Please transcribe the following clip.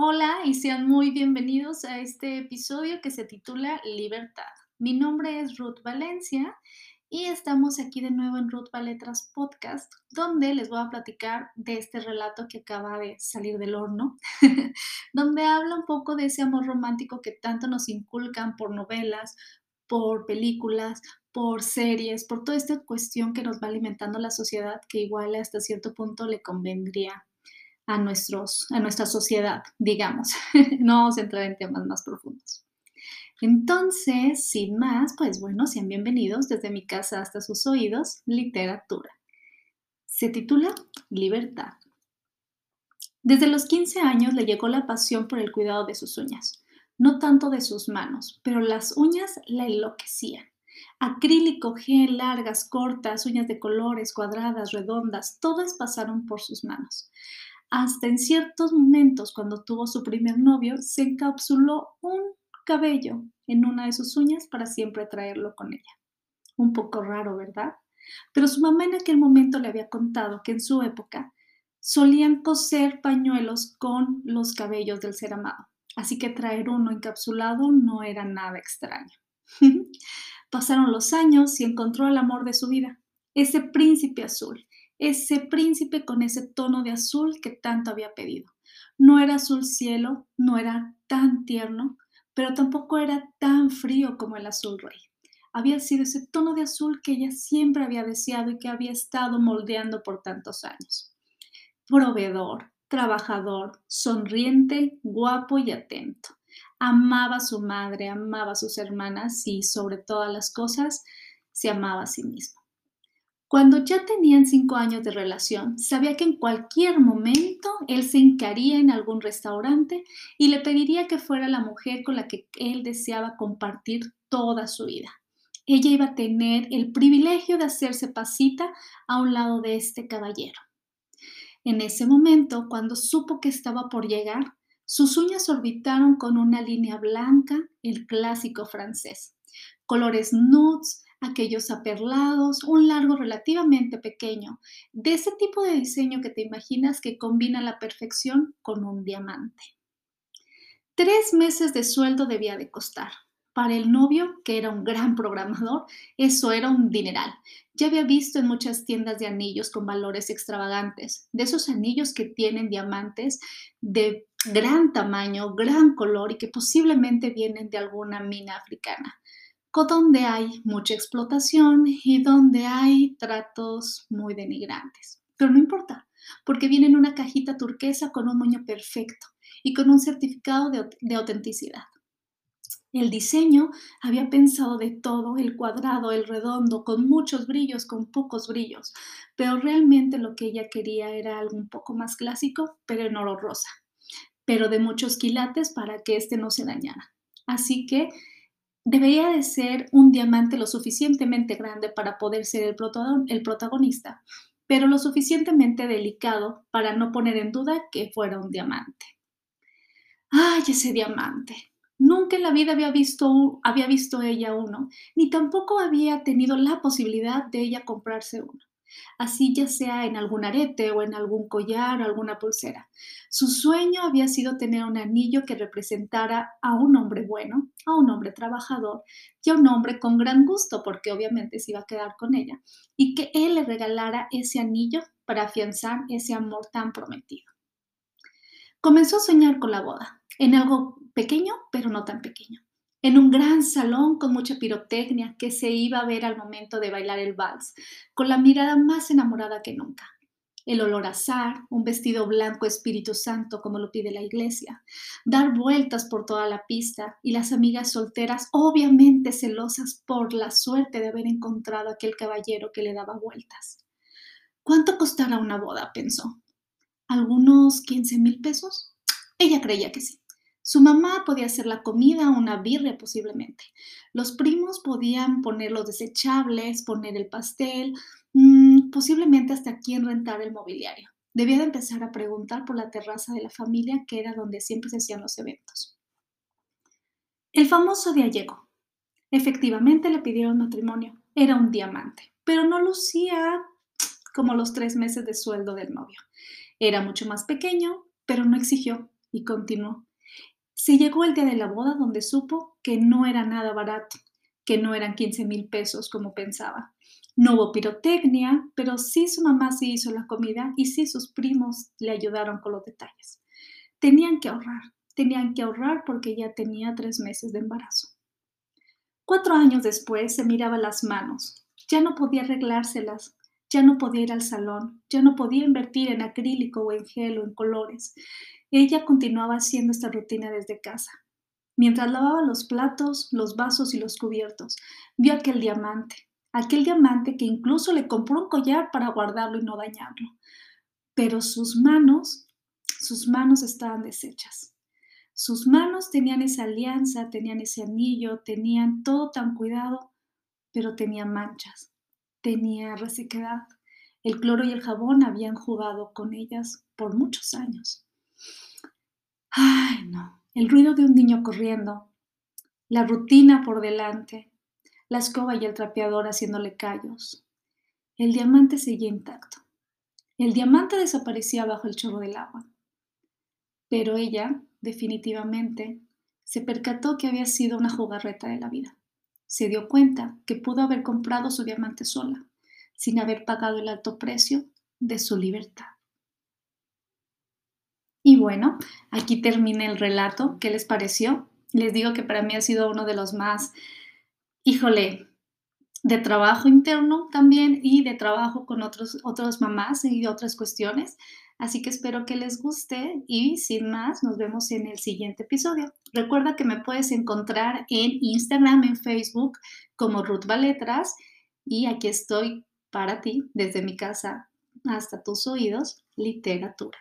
Hola y sean muy bienvenidos a este episodio que se titula Libertad. Mi nombre es Ruth Valencia y estamos aquí de nuevo en Ruth Valetras Podcast, donde les voy a platicar de este relato que acaba de salir del horno, donde habla un poco de ese amor romántico que tanto nos inculcan por novelas, por películas, por series, por toda esta cuestión que nos va alimentando la sociedad que igual hasta cierto punto le convendría a, nuestros, a nuestra sociedad, digamos. no vamos a entrar en temas más profundos. Entonces, sin más, pues bueno, sean bienvenidos desde mi casa hasta sus oídos, literatura. Se titula Libertad. Desde los 15 años le llegó la pasión por el cuidado de sus uñas, no tanto de sus manos, pero las uñas la enloquecían. Acrílico, gel, largas, cortas, uñas de colores, cuadradas, redondas, todas pasaron por sus manos. Hasta en ciertos momentos, cuando tuvo su primer novio, se encapsuló un cabello en una de sus uñas para siempre traerlo con ella. Un poco raro, ¿verdad? Pero su mamá en aquel momento le había contado que en su época solían coser pañuelos con los cabellos del ser amado, así que traer uno encapsulado no era nada extraño. Pasaron los años y encontró el amor de su vida, ese príncipe azul, ese príncipe con ese tono de azul que tanto había pedido. No era azul cielo, no era tan tierno, pero tampoco era tan frío como el azul rey. Había sido ese tono de azul que ella siempre había deseado y que había estado moldeando por tantos años. Proveedor, trabajador, sonriente, guapo y atento. Amaba a su madre, amaba a sus hermanas y sobre todas las cosas se amaba a sí mismo. Cuando ya tenían cinco años de relación, sabía que en cualquier momento él se hincaría en algún restaurante y le pediría que fuera la mujer con la que él deseaba compartir toda su vida. Ella iba a tener el privilegio de hacerse pasita a un lado de este caballero. En ese momento, cuando supo que estaba por llegar, sus uñas orbitaron con una línea blanca, el clásico francés. Colores nudes, aquellos aperlados, un largo relativamente pequeño, de ese tipo de diseño que te imaginas que combina la perfección con un diamante. Tres meses de sueldo debía de costar. Para el novio, que era un gran programador, eso era un dineral. Ya había visto en muchas tiendas de anillos con valores extravagantes, de esos anillos que tienen diamantes de gran tamaño, gran color y que posiblemente vienen de alguna mina africana donde hay mucha explotación y donde hay tratos muy denigrantes. Pero no importa, porque viene en una cajita turquesa con un moño perfecto y con un certificado de, de autenticidad. El diseño había pensado de todo, el cuadrado, el redondo, con muchos brillos, con pocos brillos, pero realmente lo que ella quería era algo un poco más clásico, pero en oro rosa, pero de muchos quilates para que éste no se dañara. Así que debería de ser un diamante lo suficientemente grande para poder ser el, protagonista, pero lo suficientemente delicado para no poner en duda que fuera un diamante. ¡Ay, ese diamante! Nunca en la vida había visto, había visto ella uno, ni tampoco había tenido la posibilidad de ella comprarse uno así ya sea en algún arete o en algún collar o alguna pulsera. Su sueño había sido tener un anillo que representara a un hombre bueno, a un hombre trabajador y a un hombre con gran gusto, porque obviamente se iba a quedar con ella, y que él le regalara ese anillo para afianzar ese amor tan prometido. Comenzó a soñar con la boda, en algo pequeño, pero no tan pequeño en un gran salón con mucha pirotecnia que se iba a ver al momento de bailar el vals, con la mirada más enamorada que nunca. El olor a azar, un vestido blanco Espíritu Santo como lo pide la iglesia, dar vueltas por toda la pista y las amigas solteras obviamente celosas por la suerte de haber encontrado aquel caballero que le daba vueltas. ¿Cuánto costará una boda? pensó. ¿Algunos 15 mil pesos? Ella creía que sí. Su mamá podía hacer la comida, una birria posiblemente. Los primos podían poner los desechables, poner el pastel, mm, posiblemente hasta quién rentar el mobiliario. Debía de empezar a preguntar por la terraza de la familia, que era donde siempre se hacían los eventos. El famoso día llegó. Efectivamente le pidieron matrimonio. Era un diamante, pero no lucía como los tres meses de sueldo del novio. Era mucho más pequeño, pero no exigió Y continuó. Se llegó el día de la boda donde supo que no era nada barato, que no eran 15 mil pesos como pensaba. No hubo pirotecnia, pero sí su mamá se hizo la comida y sí sus primos le ayudaron con los detalles. Tenían que ahorrar, tenían que ahorrar porque ya tenía tres meses de embarazo. Cuatro años después se miraba las manos, ya no podía arreglárselas, ya no podía ir al salón, ya no podía invertir en acrílico o en gel o en colores. Ella continuaba haciendo esta rutina desde casa. Mientras lavaba los platos, los vasos y los cubiertos, vio aquel diamante, aquel diamante que incluso le compró un collar para guardarlo y no dañarlo. Pero sus manos, sus manos estaban deshechas. Sus manos tenían esa alianza, tenían ese anillo, tenían todo tan cuidado, pero tenía manchas, tenía resequedad. El cloro y el jabón habían jugado con ellas por muchos años. Ay, no. El ruido de un niño corriendo, la rutina por delante, la escoba y el trapeador haciéndole callos. El diamante seguía intacto. El diamante desaparecía bajo el chorro del agua. Pero ella, definitivamente, se percató que había sido una jugarreta de la vida. Se dio cuenta que pudo haber comprado su diamante sola, sin haber pagado el alto precio de su libertad. Bueno, aquí termina el relato. ¿Qué les pareció? Les digo que para mí ha sido uno de los más, híjole, de trabajo interno también y de trabajo con otros, otras mamás y otras cuestiones. Así que espero que les guste y sin más, nos vemos en el siguiente episodio. Recuerda que me puedes encontrar en Instagram, en Facebook como Ruth Baletras y aquí estoy para ti desde mi casa hasta tus oídos, literatura.